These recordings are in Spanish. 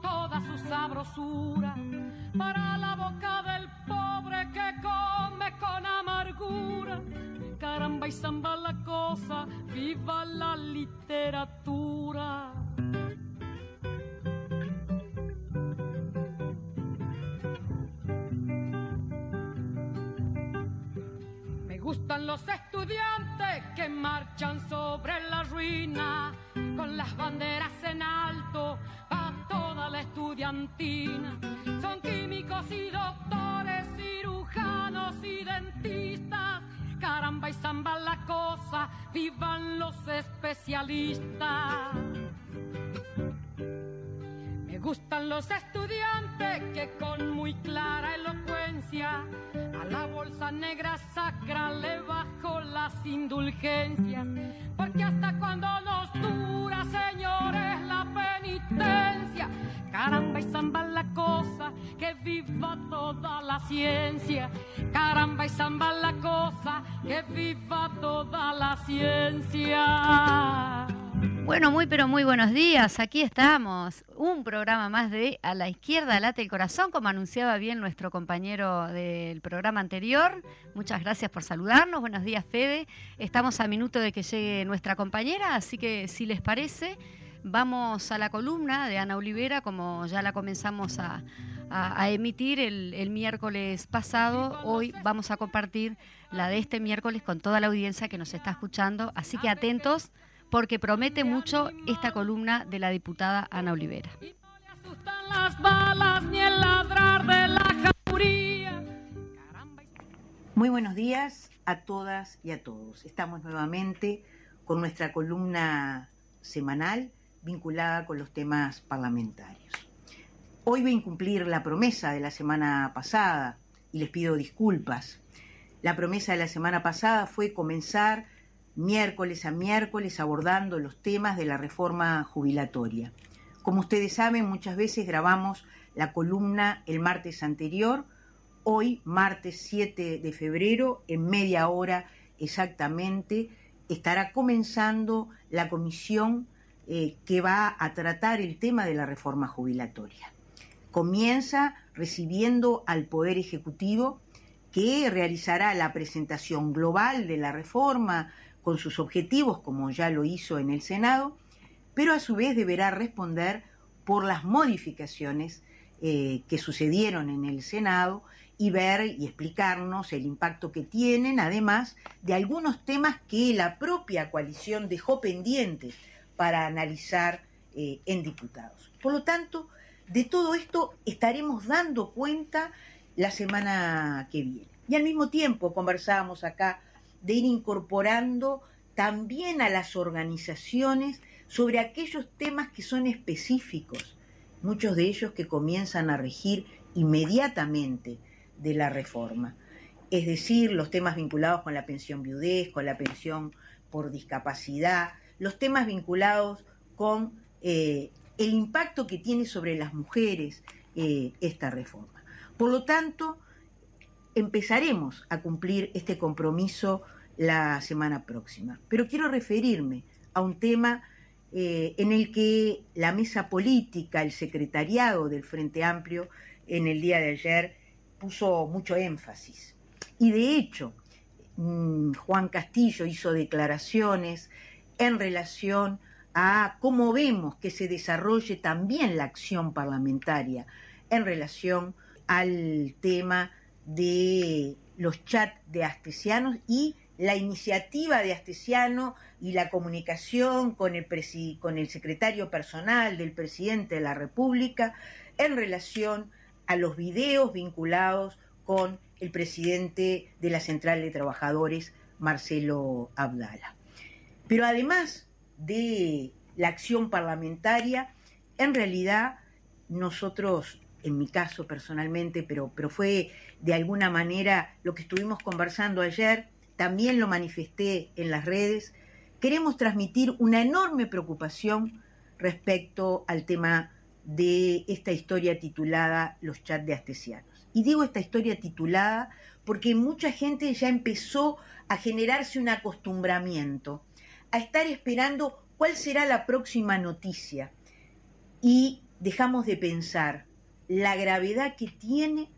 toda su sabrosura para la boca del pobre que come con amargura. Caramba y zamba la cosa, viva la literatura. Me gustan los estudiantes que marchan sobre la ruina con las banderas en alto a toda la estudiantina. Son químicos y doctores, cirujanos y dentistas. Caramba y zamba la cosa, vivan los especialistas. Gustan los estudiantes que con muy clara elocuencia a la bolsa negra sacra le bajo las indulgencias. Porque hasta cuando nos dura, señores, la penitencia. Caramba y zamba la cosa, que viva toda la ciencia. Caramba y zamba la cosa, que viva toda la ciencia. Bueno, muy pero muy buenos días. Aquí estamos. Un programa más de A la izquierda late el corazón, como anunciaba bien nuestro compañero del programa anterior. Muchas gracias por saludarnos. Buenos días, Fede. Estamos a minuto de que llegue nuestra compañera, así que si les parece, vamos a la columna de Ana Olivera, como ya la comenzamos a, a- a emitir el, el miércoles pasado. Hoy vamos a compartir la de este miércoles con toda la audiencia que nos está escuchando. Así que atentos porque promete mucho esta columna de la diputada Ana Olivera. Muy buenos días a todas y a todos. Estamos nuevamente con nuestra columna semanal vinculada con los temas parlamentarios. Hoy voy a incumplir la promesa de la semana pasada y les pido disculpas. La promesa de la semana pasada fue comenzar miércoles a miércoles abordando los temas de la reforma jubilatoria. Como ustedes saben, muchas veces grabamos la columna el martes anterior hoy, martes 7 de febrero, en media hora exactamente, estará comenzando la comisión eh, que va a tratar el tema de la reforma jubilatoria. Comienza recibiendo al Poder Ejecutivo que realizará la presentación global de la reforma con sus objetivos, como ya lo hizo en el Senado, pero a su vez deberá responder por las modificaciones eh, que sucedieron en el Senado y ver y explicarnos el impacto que tienen, además de algunos temas que la propia coalición dejó pendientes para analizar eh, en diputados. Por lo tanto, de todo esto estaremos dando cuenta la semana que viene. Y al mismo tiempo conversábamos acá de ir incorporando también a las organizaciones sobre aquellos temas que son específicos, muchos de ellos que comienzan a regir inmediatamente de la reforma. Es decir, los temas vinculados con la pensión viudez, con la pensión por discapacidad, los temas vinculados con eh, el impacto que tiene sobre las mujeres eh, esta reforma. Por lo tanto, empezaremos a cumplir este compromiso la semana próxima. Pero quiero referirme a un tema eh, en el que la mesa política, el secretariado del Frente Amplio, en el día de ayer puso mucho énfasis. Y de hecho, mm, Juan Castillo hizo declaraciones en relación a cómo vemos que se desarrolle también la acción parlamentaria en relación al tema de los chats de astesianos y la iniciativa de Astesiano y la comunicación con el, con el secretario personal del presidente de la República en relación a los videos vinculados con el presidente de la Central de Trabajadores, Marcelo Abdala. Pero además de la acción parlamentaria, en realidad nosotros, en mi caso personalmente, pero, pero fue de alguna manera lo que estuvimos conversando ayer, también lo manifesté en las redes, queremos transmitir una enorme preocupación respecto al tema de esta historia titulada Los chats de Astesianos. Y digo esta historia titulada porque mucha gente ya empezó a generarse un acostumbramiento, a estar esperando cuál será la próxima noticia. Y dejamos de pensar la gravedad que tiene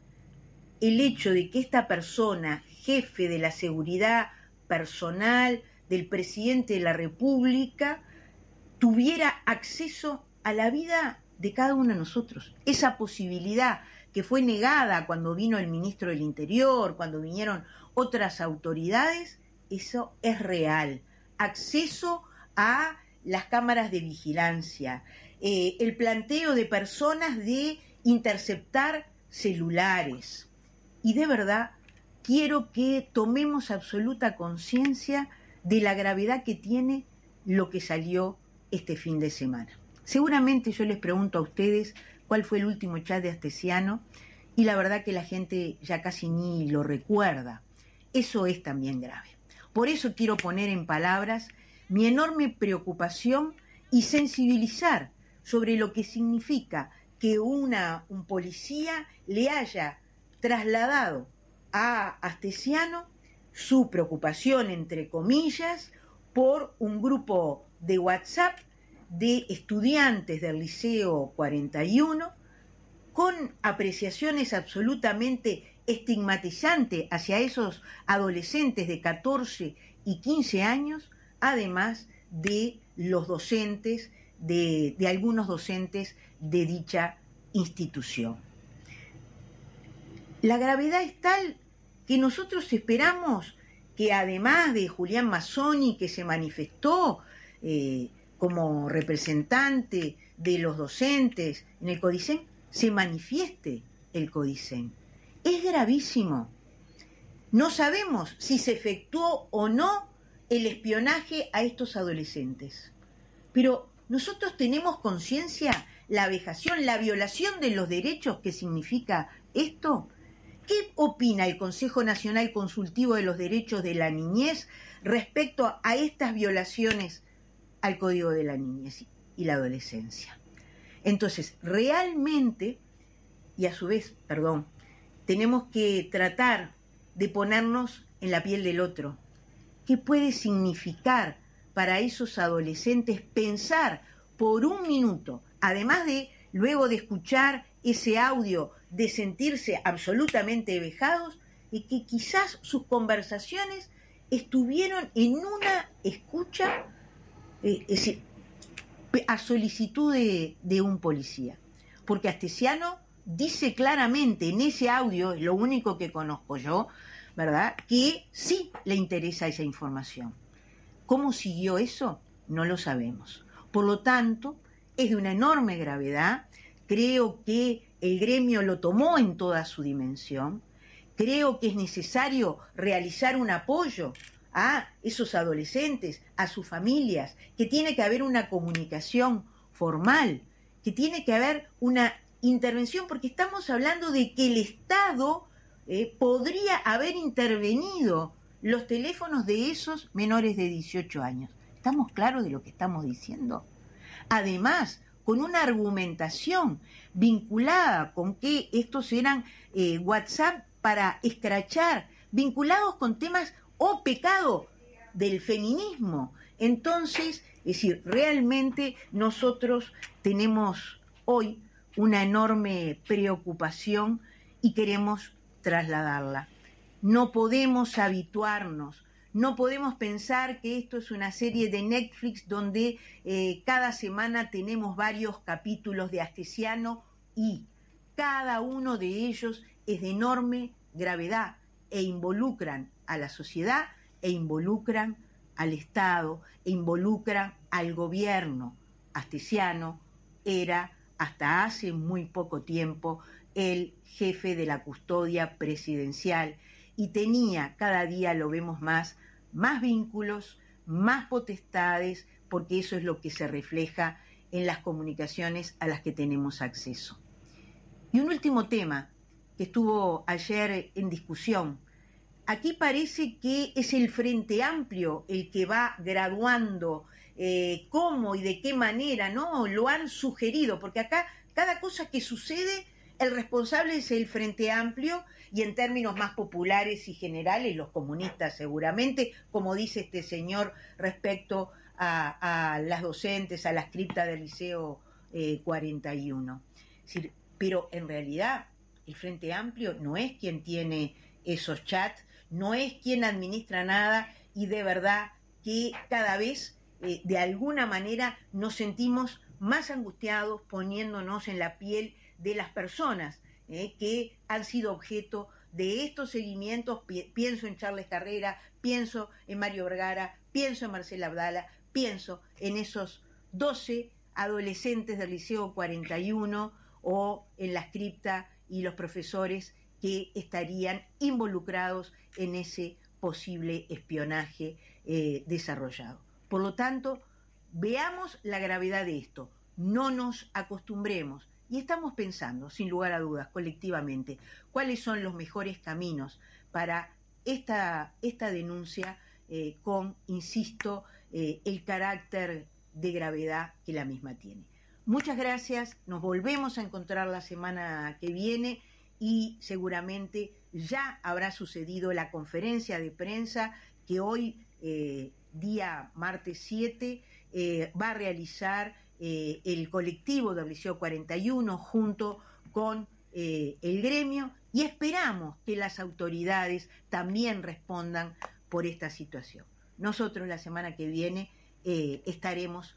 el hecho de que esta persona jefe de la seguridad personal del presidente de la República tuviera acceso a la vida de cada uno de nosotros. Esa posibilidad que fue negada cuando vino el ministro del Interior, cuando vinieron otras autoridades, eso es real. Acceso a las cámaras de vigilancia, eh, el planteo de personas de interceptar celulares. Y de verdad quiero que tomemos absoluta conciencia de la gravedad que tiene lo que salió este fin de semana. Seguramente yo les pregunto a ustedes cuál fue el último chat de Astesiano y la verdad que la gente ya casi ni lo recuerda. Eso es también grave. Por eso quiero poner en palabras mi enorme preocupación y sensibilizar sobre lo que significa que una, un policía le haya trasladado a Astesiano su preocupación, entre comillas, por un grupo de WhatsApp de estudiantes del Liceo 41 con apreciaciones absolutamente estigmatizantes hacia esos adolescentes de 14 y 15 años, además de los docentes, de, de algunos docentes de dicha institución. La gravedad es tal que nosotros esperamos que además de Julián Mazzoni, que se manifestó eh, como representante de los docentes en el Codicen, se manifieste el Codicen. Es gravísimo. No sabemos si se efectuó o no el espionaje a estos adolescentes. Pero nosotros tenemos conciencia la vejación, la violación de los derechos que significa esto. ¿Qué opina el Consejo Nacional Consultivo de los Derechos de la Niñez respecto a estas violaciones al Código de la Niñez y la Adolescencia? Entonces, realmente, y a su vez, perdón, tenemos que tratar de ponernos en la piel del otro. ¿Qué puede significar para esos adolescentes pensar por un minuto, además de luego de escuchar ese audio de sentirse absolutamente vejados y que quizás sus conversaciones estuvieron en una escucha eh, a solicitud de, un policía. Porque Astesiano dice claramente en ese audio, lo único que conozco yo, ¿verdad? Que sí le interesa esa información. ¿Cómo siguió eso? No lo sabemos. Por lo tanto, es de una enorme gravedad. Creo que el gremio lo tomó en toda su dimensión. Creo que es necesario realizar un apoyo a esos adolescentes, a sus familias, que tiene que haber una comunicación formal, que tiene que haber una intervención, porque estamos hablando de que el Estado eh, podría haber intervenido los teléfonos de esos menores de 18 años. ¿Estamos claros de lo que estamos diciendo? Además, con una argumentación vinculada con que estos eran eh, WhatsApp para escrachar, vinculados con temas o pecado del feminismo. Entonces, es decir, realmente nosotros tenemos hoy una enorme preocupación y queremos trasladarla. No podemos habituarnos, no podemos pensar que esto es una serie de Netflix donde eh, cada semana tenemos varios capítulos de Astesiano y cada uno de ellos es de enorme gravedad e involucran a la sociedad e involucran al Estado e involucran al gobierno. Astesiano era hasta hace muy poco tiempo el jefe de la custodia presidencial y tenía, cada día lo vemos más, más vínculos, más potestades, porque eso es lo que se refleja en las comunicaciones a las que tenemos acceso. Y un último tema que estuvo ayer en discusión. Aquí parece que es el Frente Amplio el que va graduando eh, cómo y de qué manera, ¿no? Lo han sugerido, porque acá cada cosa que sucede, el responsable es el Frente Amplio y en términos más populares y generales, los comunistas seguramente, como dice este señor respecto a, las docentes, a la cripta del Liceo 41. Eh, pero en realidad el Frente Amplio no es quien tiene esos chats, no es quien administra nada y de verdad que cada vez eh, de alguna manera nos sentimos más angustiados poniéndonos en la piel de las personas eh, que han sido objeto de estos seguimientos. pienso en Charles Carrera, pienso en Mario Vergara, pienso en Marcela Abdala, pienso en esos 12 adolescentes del Liceo 41 o en la cripta y los profesores que estarían involucrados en ese posible espionaje eh, desarrollado. Por lo tanto, veamos la gravedad de esto, no nos acostumbremos. Y estamos pensando, sin lugar a dudas, colectivamente, cuáles son los mejores caminos para esta, esta denuncia eh, con, insisto, eh, el carácter de gravedad que la misma tiene. Muchas gracias, nos volvemos a encontrar la semana que viene y seguramente ya habrá sucedido la conferencia de prensa que hoy, eh, día martes 7, va a realizar eh, el colectivo del Liceo 41 junto con eh, el gremio y esperamos que las autoridades también respondan por esta situación. Nosotros la semana que viene eh, estaremos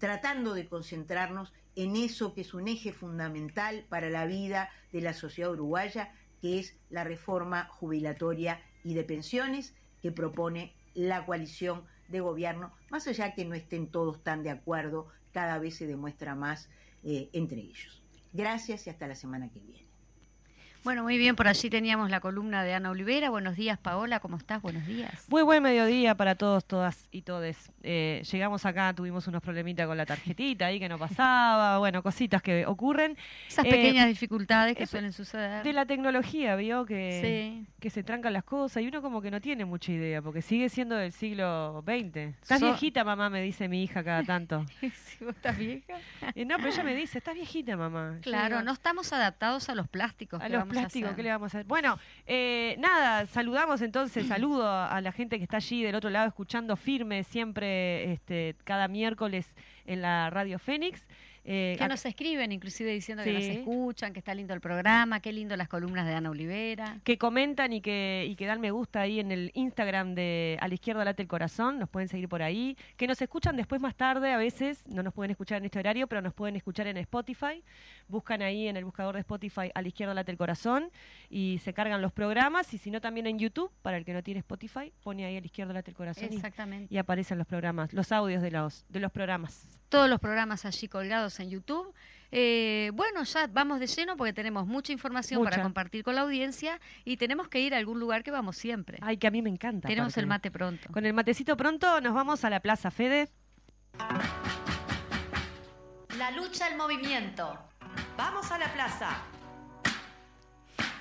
tratando de concentrarnos en eso que es un eje fundamental para la vida de la sociedad uruguaya, que es la reforma jubilatoria y de pensiones que propone la coalición de gobierno, más allá que no estén todos tan de acuerdo cada vez se demuestra más eh, entre ellos. Gracias y hasta la semana que viene. Bueno, muy bien, por allí teníamos la columna de Ana Olivera. Buenos días, Paola, ¿cómo estás? Buenos días. Muy buen mediodía para todos, todas y todes. Eh, llegamos acá, tuvimos unos problemitas con la tarjetita ahí que no pasaba, bueno, cositas que ocurren. Esas eh, pequeñas dificultades que suelen suceder. De la tecnología, vio que, que se trancan las cosas y uno como que no tiene mucha idea, porque sigue siendo del siglo XX. Estás viejita, mamá, me dice mi hija cada tanto. estás vieja? Eh, no, pero ella me dice, estás viejita, mamá. Claro, no estamos adaptados a los plásticos. A los ¿qué le vamos a hacer? Bueno, nada, saludamos entonces, saludo a la gente que está allí del otro lado escuchando firme siempre este, cada miércoles en la Radio Fénix. Eh, que nos escriben, inclusive diciendo que nos escuchan, que está lindo el programa, qué lindo las columnas de Ana Olivera. Que comentan y que, y que dan me gusta ahí en el Instagram de A la izquierda late el corazón, nos pueden seguir por ahí. Que nos escuchan después más tarde, a veces, no nos pueden escuchar en este horario, pero nos pueden escuchar en Spotify. Buscan ahí en el buscador de Spotify A la izquierda late el corazón y se cargan los programas. Y si no, también en YouTube, para el que no tiene Spotify, pone ahí A la izquierda late el corazón. Exactamente. Y, aparecen los programas, los audios de los, de los programas. Todos los programas allí colgados en YouTube. Eh, bueno, ya vamos de lleno porque tenemos mucha información para compartir con la audiencia y tenemos que ir a algún lugar que vamos siempre. Ay, que a mí me encanta. Tenemos el mate pronto. Con el matecito pronto nos vamos a la Plaza Fede. La lucha al movimiento. Vamos a la plaza.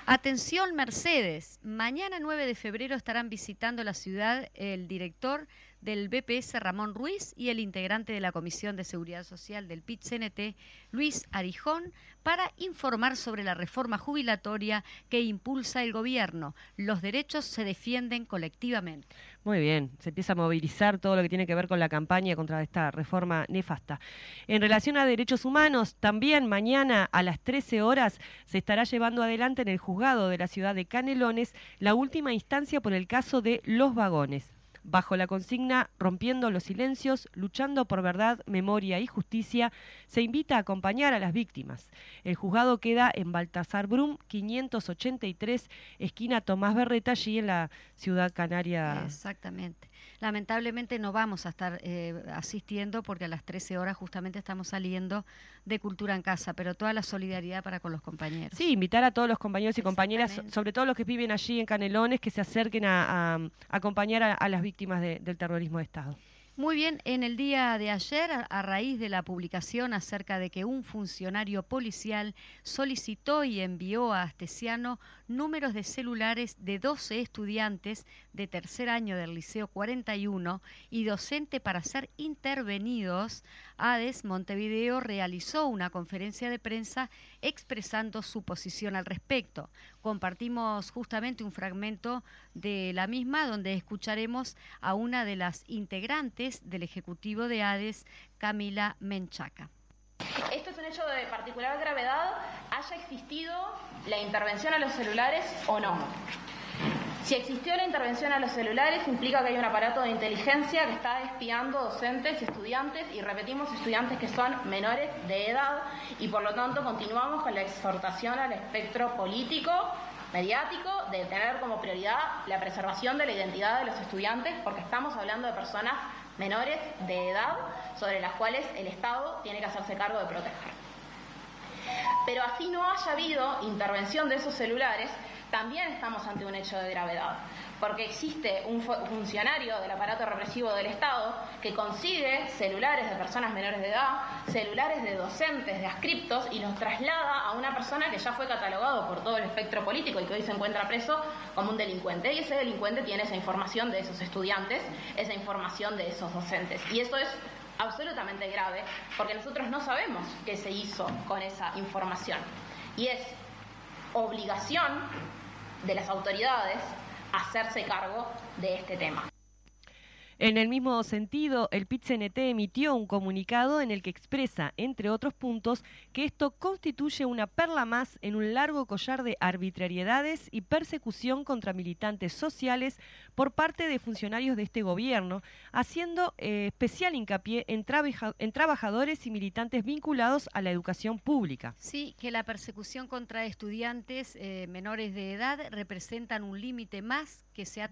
Atención Mercedes, mañana 9 de febrero estarán visitando la ciudad el director del BPS Ramón Ruiz y el integrante de la Comisión de Seguridad Social del PIT-CNT, Luis Arijón, para informar sobre la reforma jubilatoria que impulsa el gobierno. Los derechos se defienden colectivamente. Muy bien, se empieza a movilizar todo lo que tiene que ver con la campaña contra esta reforma nefasta. En relación a derechos humanos, también mañana a las 13 horas se estará llevando adelante en el juzgado de la ciudad de Canelones la última instancia por el caso de los vagones bajo la consigna Rompiendo los silencios, luchando por verdad, memoria y justicia, se invita a acompañar a las víctimas. El juzgado queda en Baltasar Brum, 583, esquina Tomás Berreta, allí en la ciudad canaria. Exactamente. Lamentablemente no vamos a estar eh, asistiendo porque a las 13 horas justamente estamos saliendo de Cultura en Casa, pero toda la solidaridad para con los compañeros. Sí, invitar a todos los compañeros y compañeras, sobre todo los que viven allí en Canelones, que se acerquen a, acompañar a, las víctimas del terrorismo de Estado. Muy bien, en el día de ayer, a raíz de la publicación acerca de que un funcionario policial solicitó y envió a Astesiano números de celulares de 12 estudiantes de tercer año del Liceo 41 y docente para ser intervenidos, ADES Montevideo realizó una conferencia de prensa expresando su posición al respecto. Compartimos justamente un fragmento de la misma donde escucharemos a una de las integrantes del Ejecutivo de ADES, Camila Menchaca. Esto es un hecho de particular gravedad, haya existido la intervención a los celulares o no. Si existió la intervención a los celulares, implica que hay un aparato de inteligencia que está espiando docentes y estudiantes, y repetimos, estudiantes que son menores de edad, y por lo tanto continuamos con la exhortación al espectro político, mediático, de tener como prioridad la preservación de la identidad de los estudiantes, porque estamos hablando de personas menores de edad sobre las cuales el Estado tiene que hacerse cargo de proteger. Pero así no haya habido intervención de esos celulares, también estamos ante un hecho de gravedad, porque existe un funcionario del aparato represivo del Estado que consigue celulares de personas menores de edad, celulares de docentes, de ascriptos, y los traslada a una persona que ya fue catalogado por todo el espectro político y que hoy se encuentra preso como un delincuente. Y ese delincuente tiene esa información de esos estudiantes, esa información de esos docentes. Y eso es absolutamente grave, porque nosotros no sabemos qué se hizo con esa información. Y es obligación de las autoridades hacerse cargo de este tema. En el mismo sentido, el PIT-CNT emitió un comunicado en el que expresa, entre otros puntos, que esto constituye una perla más en un largo collar de arbitrariedades y persecución contra militantes sociales por parte de funcionarios de este gobierno, haciendo eh, especial hincapié en, trabajadores y militantes vinculados a la educación pública. Sí, que la persecución contra estudiantes eh, menores de edad representan un límite más que se, ha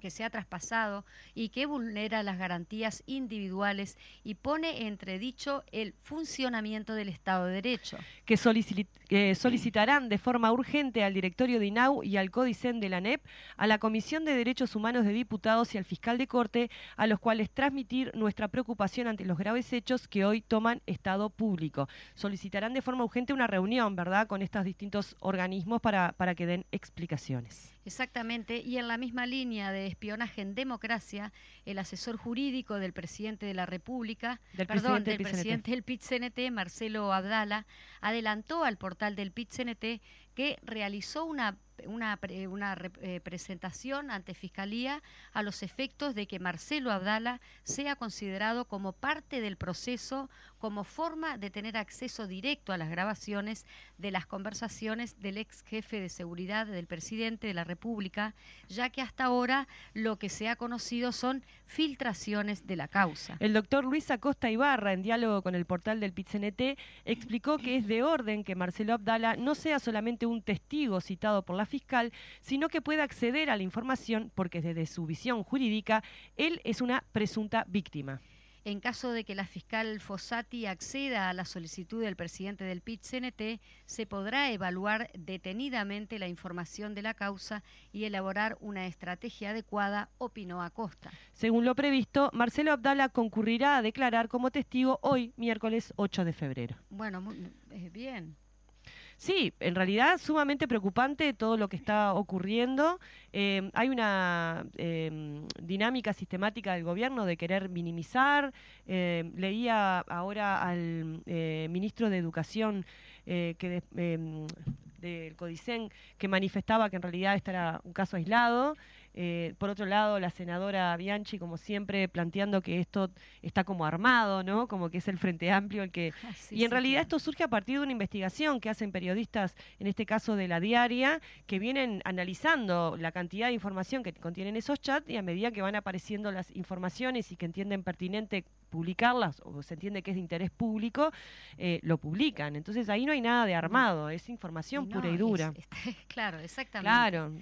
que se ha traspasado y que vulnera las garantías individuales y pone entredicho el funcionamiento del Estado de Derecho. Que, solicitarán de forma urgente al directorio de INAU y al Códicen de la NEP, a la Comisión de Derechos Humanos de Diputados y al fiscal de Corte, a los cuales transmitir nuestra preocupación ante los graves hechos que hoy toman Estado público. Solicitarán de forma urgente una reunión, ¿verdad?, con estos distintos organismos para, para que den explicaciones. Exactamente, y en la misma línea de espionaje en democracia, el asesor jurídico del presidente de la República, del perdón, presidente del presidente del PIT-CNT, Marcelo Abdala, adelantó al portal del PIT-CNT que realizó una una, una eh, presentación ante Fiscalía a los efectos de que Marcelo Abdala sea considerado como parte del proceso, como forma de tener acceso directo a las grabaciones de las conversaciones del ex jefe de seguridad del presidente de la República, ya que hasta ahora lo que se ha conocido son filtraciones de la causa. El doctor Luis Acosta Ibarra, en diálogo con el portal del PITCNT, explicó que es de orden que Marcelo Abdala no sea solamente un testigo citado por la fiscal, sino que pueda acceder a la información porque desde su visión jurídica él es una presunta víctima. En caso de que la fiscal Fossati acceda a la solicitud del presidente del PIT-CNT, se podrá evaluar detenidamente la información de la causa y elaborar una estrategia adecuada, opinó Acosta. Según lo previsto, Marcelo Abdala concurrirá a declarar como testigo hoy, miércoles 8 de febrero. Bueno, muy, eh, bien. Sí, en realidad sumamente preocupante todo lo que está ocurriendo. Eh, hay una eh, dinámica sistemática del gobierno de querer minimizar. Eh, leía ahora al ministro de Educación que del Codicen que manifestaba que en realidad este era un caso aislado. Eh, por otro lado, la senadora Bianchi, como siempre, planteando que esto está como armado, ¿no? Como que es el Frente Amplio el que... Ah, y en realidad esto surge a partir de una investigación que hacen periodistas, en este caso de la diaria, que vienen analizando la cantidad de información que contienen esos chats y a medida que van apareciendo las informaciones y que entienden pertinente publicarlas o se entiende que es de interés público, eh, lo publican. Entonces ahí no hay nada de armado, es información pura y dura. claro, exactamente. Claro.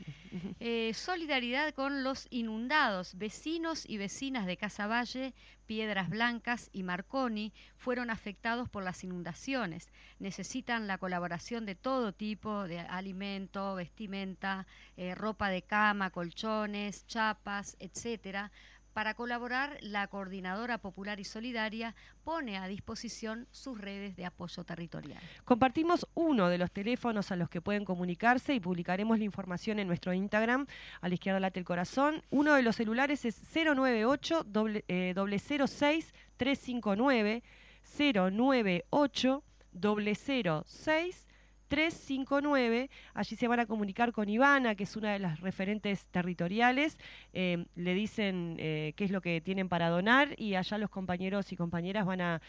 Eh, solidaridad con los inundados. Vecinos y vecinas de Casaballe, Piedras Blancas y Marconi fueron afectados por las inundaciones. Necesitan la colaboración de todo tipo de alimento, vestimenta, eh, ropa de cama, colchones, chapas, etcétera para colaborar, la Coordinadora Popular y Solidaria pone a disposición sus redes de apoyo territorial. Compartimos uno de los teléfonos a los que pueden comunicarse y publicaremos la información en nuestro Instagram, a la izquierda late el corazón. Uno de los celulares es 098 06 359 098 006 359. Allí se van a comunicar con Ivana, que es una de las referentes territoriales. Eh, le dicen eh, qué es lo que tienen para donar y allá los compañeros y compañeras van a,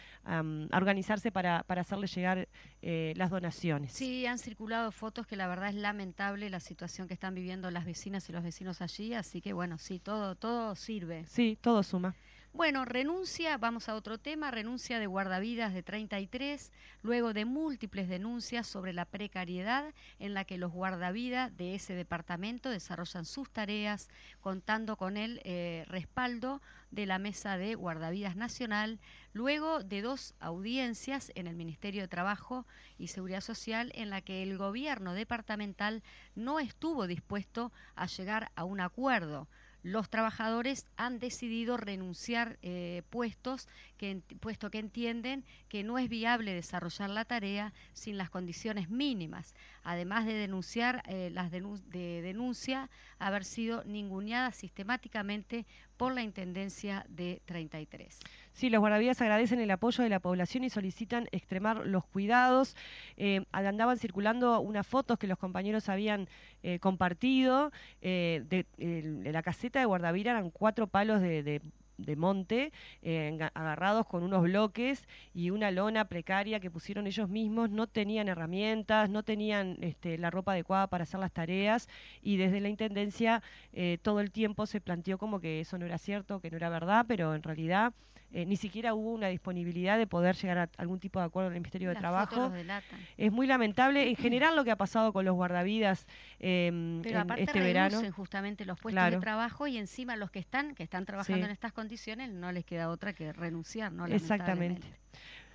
organizarse para, para, hacerle llegar eh, las donaciones. Sí, han circulado fotos que la verdad es lamentable la situación que están viviendo las vecinas y los vecinos allí, así que bueno, sí, todo, todo sirve. Sí, todo suma. Bueno, renuncia, vamos a otro tema, renuncia de guardavidas de 33, luego de múltiples denuncias sobre la precariedad en la que los guardavidas de ese departamento desarrollan sus tareas, contando con el eh, respaldo de la Mesa de Guardavidas Nacional, luego de dos audiencias en el Ministerio de Trabajo y Seguridad Social en la que el gobierno departamental no estuvo dispuesto a llegar a un acuerdo los trabajadores han decidido renunciar eh, puestos, que, puesto que entienden que no es viable desarrollar la tarea sin las condiciones mínimas, además de denunciar eh, las de denuncia haber sido ninguneadas sistemáticamente por la Intendencia de 33. Sí, los guardavidas agradecen el apoyo de la población y solicitan extremar los cuidados. Eh, andaban circulando unas fotos que los compañeros habían eh, compartido. Eh, la caseta de guardavira eran cuatro palos de monte, agarrados con unos bloques y una lona precaria que pusieron ellos mismos, no tenían herramientas, no tenían este, la ropa adecuada para hacer las tareas y desde la Intendencia todo el tiempo se planteó como que eso no era cierto, que no era verdad, pero en realidad eh, ni siquiera hubo una disponibilidad de poder llegar a algún tipo de acuerdo en el Ministerio de Trabajo. Es muy lamentable en general lo que ha pasado con los guardavidas em, Pero aparte este verano. justamente los puestos de trabajo y encima los que están que están trabajando en estas condiciones no les queda otra que renunciar, ¿no? Exactamente.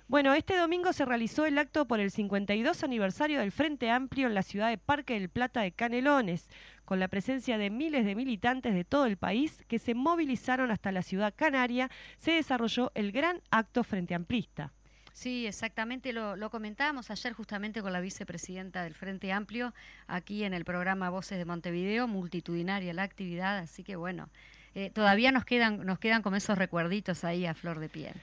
Bueno, este domingo se realizó el acto por el 52 aniversario del Frente Amplio en la ciudad de Parque del Plata de Canelones, con la presencia de miles de militantes de todo el país que se movilizaron hasta la ciudad canaria, se desarrolló el gran acto Frente Amplista. Sí, exactamente, lo, comentábamos ayer justamente con la vicepresidenta del Frente Amplio, aquí en el programa Voces de Montevideo, multitudinaria la actividad, así que bueno, eh, todavía nos quedan, nos quedan como esos recuerditos ahí a flor de piel.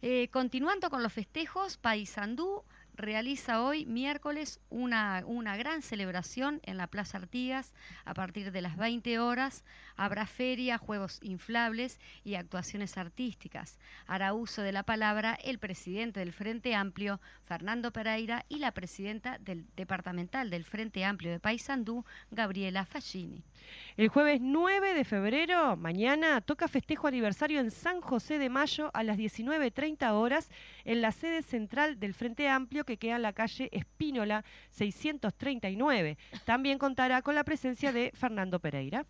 Eh, continuando con los festejos, Paysandú realiza hoy, miércoles, una, una gran celebración en la Plaza Artigas a partir de las 20 horas. Habrá feria, juegos inflables y actuaciones artísticas. Hará uso de la palabra el presidente del Frente Amplio, Fernando Pereira, y la presidenta del departamental del Frente Amplio de Paysandú, Gabriela Fallini. El jueves 9 de febrero, mañana, toca festejo aniversario en San José de Mayo a las 19.30 horas en la sede central del Frente Amplio que queda en la calle Espínola 639. También contará con la presencia de Fernando Pereira.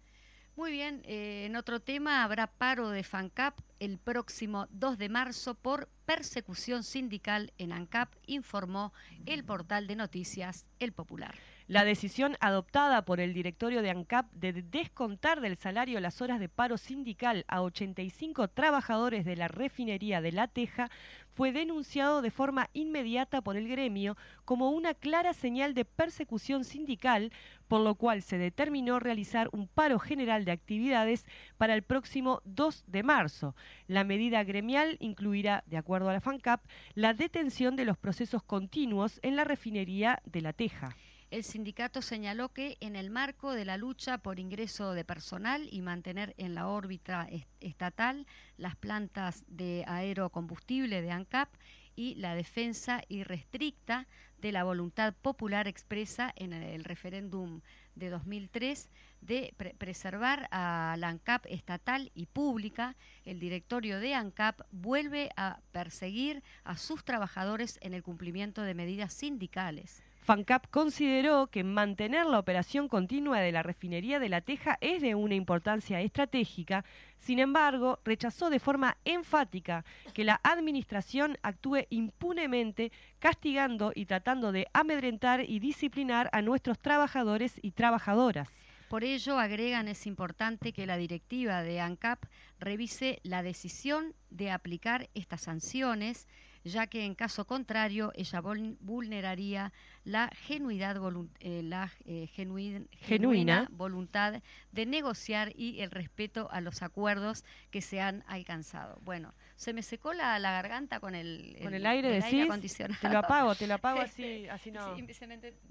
Muy bien, eh, en otro tema habrá paro de FANCAP el próximo 2 de marzo por persecución sindical en ANCAP, informó el portal de noticias El Popular. La decisión adoptada por el directorio de ANCAP de descontar del salario las horas de paro sindical a 85 trabajadores de la refinería de La Teja fue denunciado de forma inmediata por el gremio como una clara señal de persecución sindical, por lo cual se determinó realizar un paro general de actividades para el próximo 2 de marzo. La medida gremial incluirá, de acuerdo a la FANCAP, la detención de los procesos continuos en la refinería de La Teja. El sindicato señaló que en el marco de la lucha por ingreso de personal y mantener en la órbita estatal las plantas de aerocombustible de ANCAP y la defensa irrestricta de la voluntad popular expresa en el referéndum de 2003 de preservar a la ANCAP estatal y pública, el directorio de ANCAP vuelve a perseguir a sus trabajadores en el cumplimiento de medidas sindicales. FANCAP consideró que mantener la operación continua de la refinería de La Teja es de una importancia estratégica, sin embargo, rechazó de forma enfática que la administración actúe impunemente castigando y tratando de amedrentar y disciplinar a nuestros trabajadores y trabajadoras. Por ello, agregan, es importante que la directiva de ANCAP revise la decisión de aplicar estas sanciones ya que en caso contrario ella vulneraría la, genuidad, eh, la eh, genuina voluntad de negociar y el respeto a los acuerdos que se han alcanzado. Bueno, se me secó la, garganta con el, con el aire, de aire acondicionado. Te lo apago, te lo apago así, así no. Sí,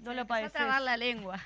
no lo padeces. a trabar la lengua.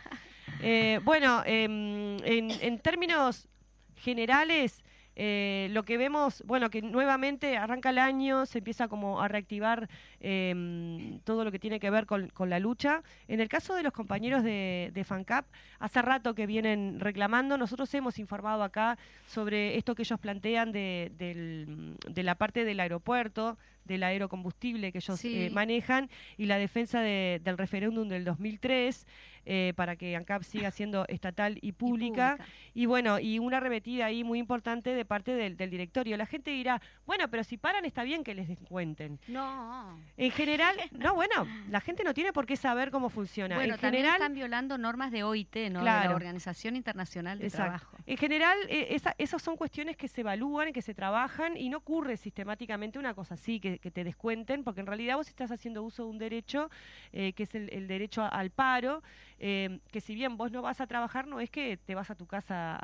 Eh, bueno, em, en, en términos generales, eh, lo que vemos, bueno, que nuevamente arranca el año, se empieza como a reactivar em, todo lo que tiene que ver con, la lucha. En el caso de los compañeros de, de, FANCAP, hace rato que vienen reclamando, nosotros hemos informado acá sobre esto que ellos plantean de, de la parte del aeropuerto, del aerocombustible que ellos eh, manejan y la defensa del referéndum del 2003 eh, para que ANCAP siga siendo estatal y pública. y bueno, y una remetida ahí muy importante de parte del, directorio. La gente dirá, bueno, pero si paran está bien que les descuenten. No. En general, no, bueno, la gente no tiene por qué saber cómo funciona. Bueno, en general, están violando normas de OIT, ¿no? de la Organización Internacional de Trabajo. En general, eh, esas son cuestiones que se evalúan, que se trabajan y no ocurre sistemáticamente una cosa así, que que, te descuenten, porque en realidad vos estás haciendo uso de un derecho eh, que es el, derecho al paro, eh, que si bien vos no vas a trabajar, no es que te vas a tu casa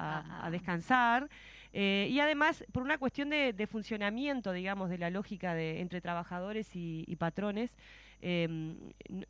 a, descansar. Eh, y además, por una cuestión de, funcionamiento, digamos, de la lógica de, entre trabajadores y, patrones,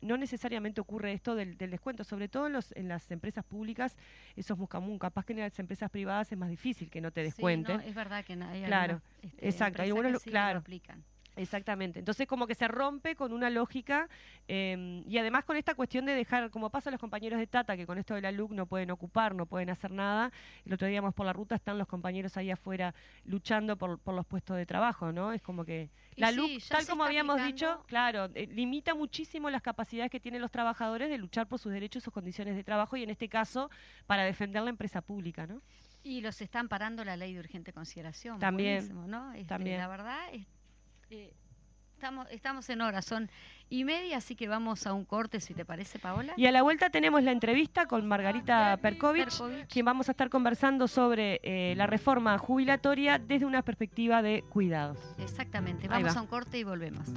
no necesariamente ocurre esto del, descuento, sobre todo en, los, en, las empresas públicas, eso es muy común, capaz que en las empresas privadas es más difícil que no te descuenten. es verdad que nadie claro, este, exacto, hay algunos, claro, lo aplican. Exactamente. Entonces como que se rompe con una lógica em, y además con esta cuestión de dejar, como pasa a los compañeros de Tata, que con esto de la LUC no pueden ocupar, no pueden hacer nada. El otro día por la ruta, están los compañeros ahí afuera luchando por, los puestos de trabajo, ¿no? Es como que la LUC, tal como habíamos dicho, claro, eh, limita muchísimo las capacidades que tienen los trabajadores de luchar por sus derechos y sus condiciones de trabajo y en este caso para defender la empresa pública, ¿no? Y los están parando la ley de urgente consideración. También, ¿no? Este, también. La verdad es eh, estamos, estamos en hora, son y media, así que vamos a un corte, si te parece, Paola. Y a la vuelta tenemos la entrevista con Margarita Perkovich, quien vamos a estar conversando sobre eh, la reforma jubilatoria desde una perspectiva de cuidados. Exactamente, vamos a un corte y volvemos.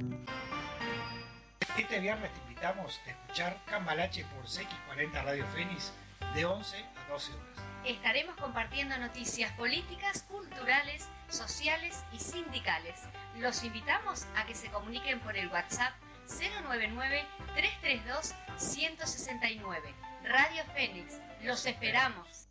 Este viernes te invitamos a escuchar Cambalache por CX40 Radio Fénix de 11 a 12 horas. Estaremos compartiendo noticias políticas, culturales, sociales y sindicales. Los invitamos a que se comuniquen por el WhatsApp 099-332-169. Radio Fénix, los esperamos.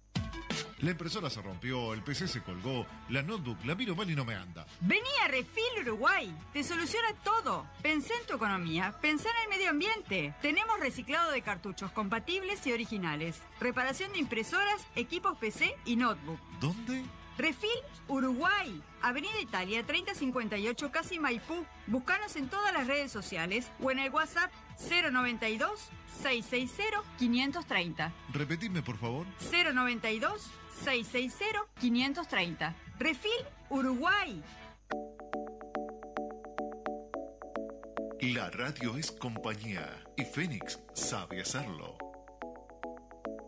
La impresora se rompió, el PC se colgó, la notebook la miro mal y no me anda. Vení a Refil Uruguay, te soluciona todo. Pensé en tu economía, pensé en el medio ambiente. Tenemos reciclado de cartuchos compatibles y originales, reparación de impresoras, equipos PC y notebook. ¿Dónde? Refil Uruguay, Avenida Italia 3058 Casi Maipú. Búscanos en todas las redes sociales o en el WhatsApp 092 660 530. Repetidme, por favor. 092 660 530. Refil Uruguay. La radio es compañía y Fénix sabe hacerlo.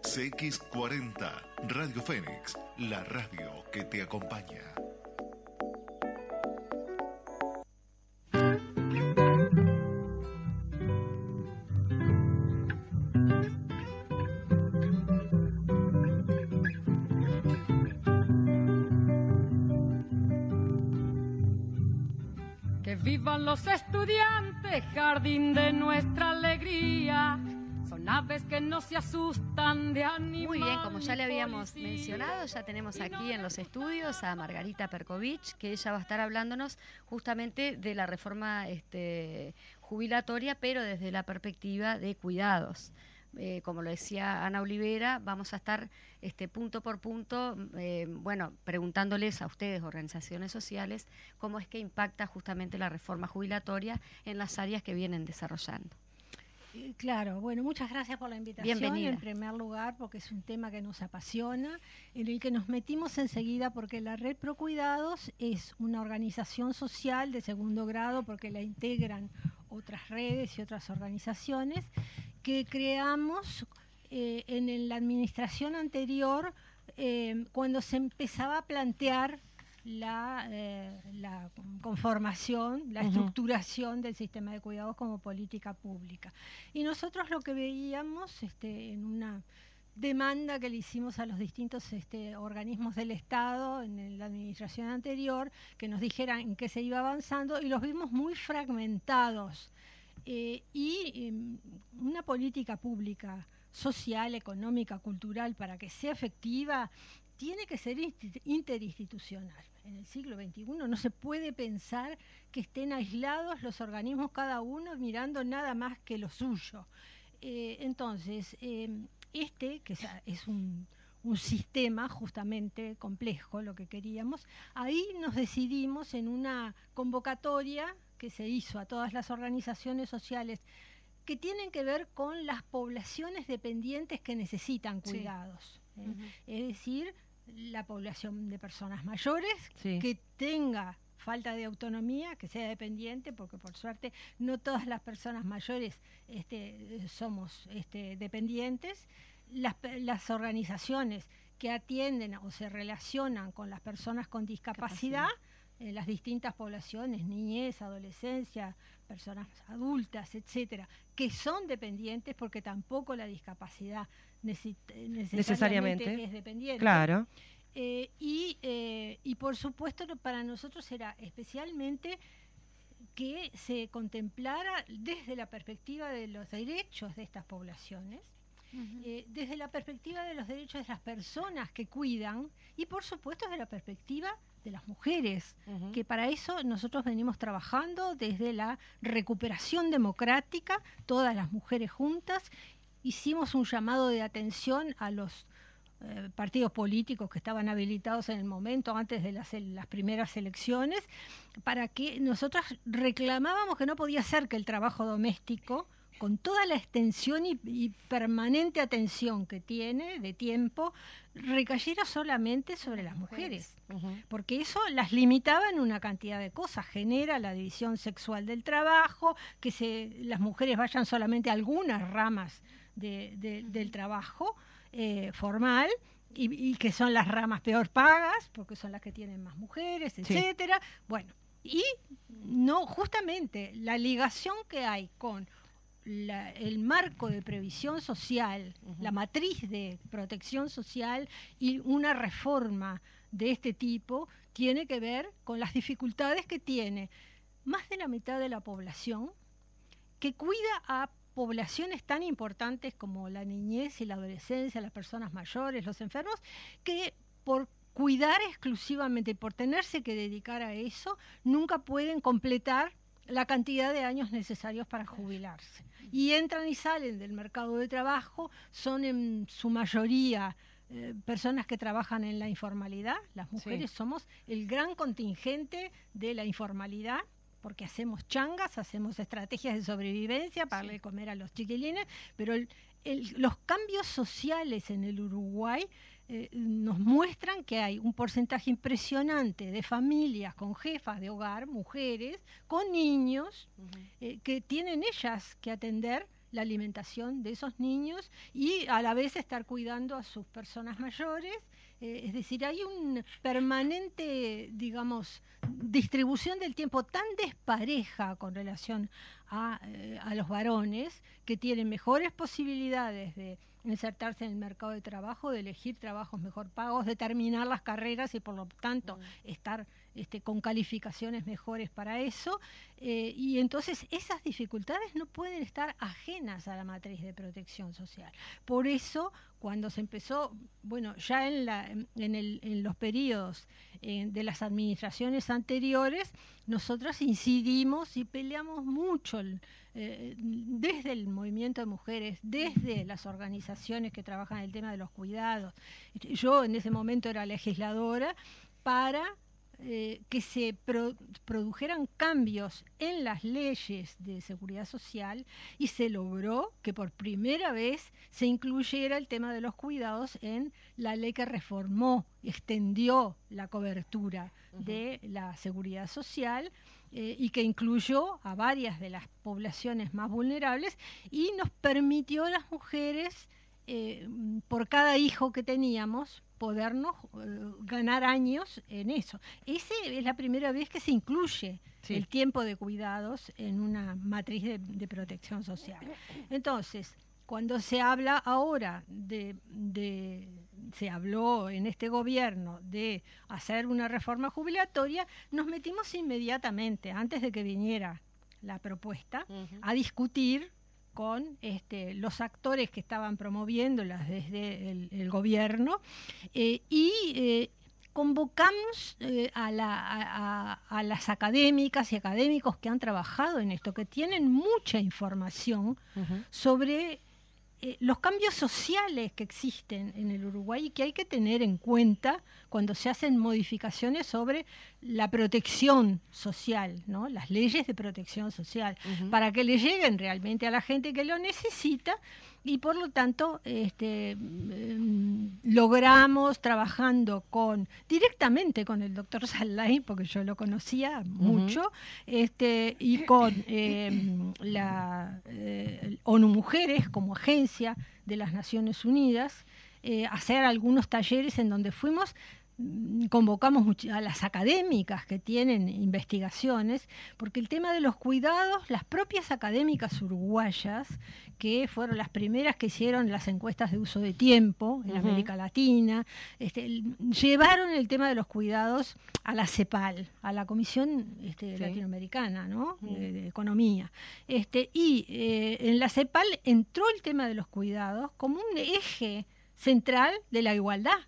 CX40 Radio Fénix, la radio que te acompaña. Que vivan los estudiantes, jardín de nuestra alegría. Que no se asustan de animal. Muy bien, como ya le habíamos policía. mencionado, ya tenemos aquí en los estudios a Margarita Perkovich, que ella va a estar hablándonos justamente de la reforma este, jubilatoria, pero desde la perspectiva de cuidados. Eh, como lo decía Ana Olivera, vamos a estar este, punto por punto, eh, bueno, preguntándoles a ustedes, organizaciones sociales, cómo es que impacta justamente la reforma jubilatoria en las áreas que vienen desarrollando. Eh, Claro, bueno, muchas gracias por la invitación Bienvenida. en primer lugar porque es un tema que nos apasiona, en el que nos metimos enseguida porque la Red Pro Cuidados es una organización social de segundo grado porque la integran otras redes y otras organizaciones que creamos eh, en la administración anterior eh, cuando se empezaba a plantear la, eh, la conformación, la estructuración del sistema de cuidados como política pública. Y nosotros lo que veíamos este, en una demanda que le hicimos a los distintos este, organismos del Estado en la administración anterior, que nos dijeran en qué se iba avanzando, y los vimos muy fragmentados. Eh, y em, una política pública social, económica, cultural, para que sea efectiva, tiene que ser insti- interinstitucional. En el siglo XXI no se puede pensar que estén aislados los organismos cada uno mirando nada más que lo suyo. Eh, entonces, eh, este, que es, un, un sistema justamente complejo, lo que queríamos, ahí nos decidimos en una convocatoria que se hizo a todas las organizaciones sociales que tienen que ver con las poblaciones dependientes que necesitan Sí. cuidados. ¿eh? Es decir, la población de personas mayores Sí. que tenga falta de autonomía, que sea dependiente, porque por suerte no todas las personas mayores este, eh, somos este, dependientes. Las, las organizaciones que atienden o se relacionan con las personas con discapacidad, en las distintas poblaciones, niñez, adolescencia, personas adultas, etcétera, que son dependientes porque tampoco la discapacidad necesi- necesariamente, Necesariamente. es dependiente. Claro. Eh, y, eh, y por supuesto para nosotros era especialmente que se contemplara desde la perspectiva de los derechos de estas poblaciones, eh, desde la perspectiva de los derechos de las personas que cuidan y por supuesto desde la perspectiva de las mujeres, que para eso nosotros venimos trabajando desde la recuperación democrática, todas las mujeres juntas, hicimos un llamado de atención a los eh, partidos políticos que estaban habilitados en el momento, antes de las, las primeras elecciones, para que nosotras reclamábamos que no podía ser que el trabajo doméstico, con toda la extensión y, y permanente atención que tiene de tiempo, recayera solamente sobre las mujeres. porque eso las limitaba en una cantidad de cosas, genera la división sexual del trabajo, que se, las mujeres vayan solamente a algunas ramas de- de- del trabajo eh, formal. Y, y que son las ramas peor pagas, porque son las que tienen más mujeres, etcétera. Bueno, y no, justamente la ligación que hay con la- el marco de previsión social, la matriz de protección social y una reforma de este tipo tiene que ver con las dificultades que tiene más de la mitad de la población que cuida a poblaciones tan importantes como la niñez y la adolescencia, las personas mayores, los enfermos, que por cuidar exclusivamente, por tenerse que dedicar a eso, nunca pueden completar la cantidad de años necesarios para jubilarse. Y entran y salen del mercado de trabajo, son en su mayoría eh, personas que trabajan en la informalidad. Las mujeres somos el gran contingente de la informalidad porque hacemos changas, hacemos estrategias de sobrevivencia para darle comer a los chiquilines, pero los cambios sociales en el Uruguay eh, nos muestran que hay un porcentaje impresionante de familias con jefas de hogar, mujeres, con niños, eh, que tienen ellas que atender la alimentación de esos niños y a la vez estar cuidando a sus personas mayores. Eh, es decir, hay una permanente, digamos, distribución del tiempo tan despareja con relación a, a los varones que tienen mejores posibilidades de insertarse en el mercado de trabajo, de elegir trabajos mejor pagos, de terminar las carreras y por lo tanto estar este, con calificaciones mejores para eso. Eh, y entonces esas dificultades no pueden estar ajenas a la matriz de protección social. Por eso, cuando se empezó, bueno, ya en, la, en, el, en los periodos eh, de las administraciones anteriores, nosotros incidimos y peleamos mucho. Eh, desde el movimiento de mujeres, desde las organizaciones que trabajan el tema de los cuidados. Yo en ese momento era legisladora para eh, que se produjeran cambios en las leyes de seguridad social y se logró que por primera vez se incluyera el tema de los cuidados en la ley que reformó, extendió la cobertura de la seguridad social eh, y que incluyó a varias de las poblaciones más vulnerables y nos permitió a las mujeres, eh, por cada hijo que teníamos, podernos eh, ganar años en eso. Esa es la primera vez que se incluye el tiempo de cuidados en una matriz de, protección social. Entonces, cuando se habla ahora de, se habló en este gobierno de hacer una reforma jubilatoria, nos metimos inmediatamente, antes de que viniera la propuesta, a discutir con este, los actores que estaban promoviéndolas desde el, gobierno eh, y eh, convocamos eh, a, las académicas y académicos que han trabajado en esto, que tienen mucha información sobre eh, los cambios sociales que existen en el Uruguay y que hay que tener en cuenta cuando se hacen modificaciones sobre la protección social, ¿no? las leyes de protección social, para que le lleguen realmente a la gente que lo necesita y por lo tanto este, em, logramos trabajando con directamente con el doctor Salay, porque yo lo conocía mucho, este, y con em, la eh, ONU Mujeres como agencia de las Naciones Unidas, eh, hacer algunos talleres en donde fuimos convocamos a las académicas que tienen investigaciones, porque el tema de los cuidados, las propias académicas uruguayas, que fueron las primeras que hicieron las encuestas de uso de tiempo en América Latina, este, llevaron el tema de los cuidados a la CEPAL, a la Comisión este, Latinoamericana de, Economía. Este, y eh, en la CEPAL entró el tema de los cuidados como un eje central de la igualdad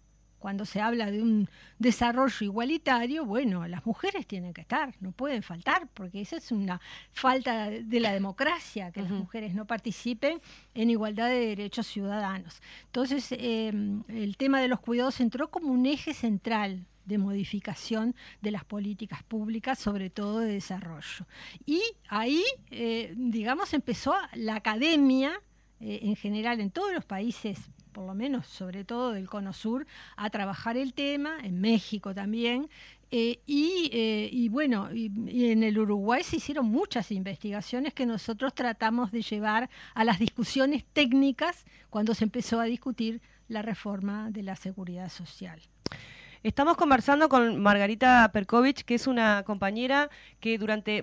cuando se habla de un desarrollo igualitario, bueno, las mujeres tienen que estar, no pueden faltar, porque esa es una falta de la democracia, que las mujeres no participen en igualdad de derechos ciudadanos. Entonces, em, el tema de los cuidados entró como un eje central de modificación de las políticas públicas, sobre todo de desarrollo. Y ahí, eh, digamos, empezó la academia, eh, en general en todos los países por lo menos sobre todo del Cono Sur, a trabajar el tema, en México también, eh, eh, y, bueno, y, en el Uruguay se hicieron muchas investigaciones que nosotros tratamos de llevar a las discusiones técnicas cuando se empezó a discutir la reforma de la seguridad social. Estamos conversando con Margarita Perkovich, que es una compañera que durante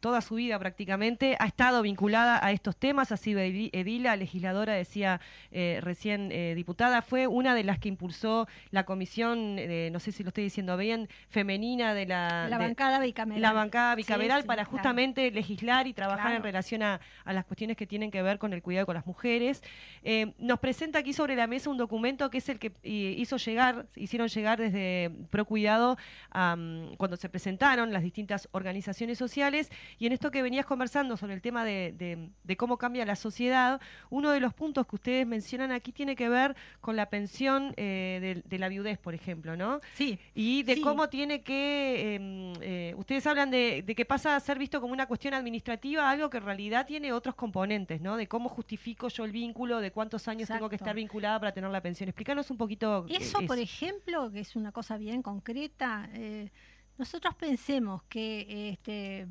toda su vida prácticamente, ha estado vinculada a estos temas, ha sido edila, legisladora, decía eh, recién eh, diputada, fue una de las que impulsó la comisión, no sé si lo estoy diciendo bien, femenina de la... La bancada bicameral. La bancada bicameral para justamente legislar y trabajar en relación a, las cuestiones que tienen que ver con el cuidado con las mujeres. nos presenta aquí sobre la mesa un documento que es el que hizo llegar, hicieron llegar desde Procuidado cuando se presentaron las distintas organizaciones sociales y en esto que venías conversando sobre el tema de, cómo cambia la sociedad, uno de los puntos que ustedes mencionan aquí tiene que ver con la pensión eh, de, la viudez, por ejemplo, ¿no? Sí. Y de cómo tiene que, em, eh, ustedes hablan de, que pasa a ser visto como una cuestión administrativa, algo que en realidad tiene otros componentes, ¿no? De cómo justifico yo el vínculo, de cuántos años tengo que estar vinculada para tener la pensión. Explícanos un poquito. Eso, por ejemplo, que es una cosa bien concreta, eh, nosotros pensemos que este,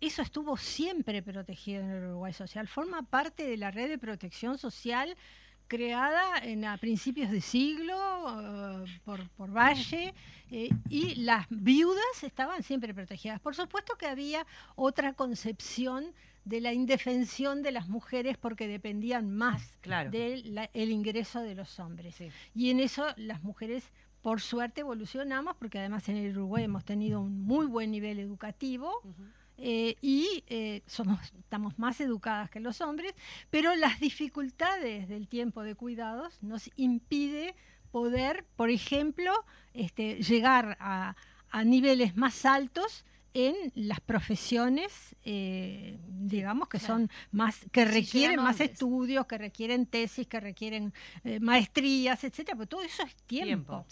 eso estuvo siempre protegido en el Uruguay Social, forma parte de la red de protección social creada en, a principios de siglo eh, por, por, Valle eh, y las viudas estaban siempre protegidas. Por supuesto que había otra concepción de la indefensión de las mujeres porque dependían más del ingreso de los hombres. Y en eso las mujeres por suerte evolucionamos, porque además en el Uruguay hemos tenido un muy buen nivel educativo. Eh, y eh, somos, estamos más educadas que los hombres, pero las dificultades del tiempo de cuidados nos impide poder, por ejemplo, este, llegar a, a niveles más altos en las profesiones, eh, digamos, que son más, que requieren más estudios, que requieren tesis, que requieren eh, maestrías, etcétera, pero todo eso es tiempo.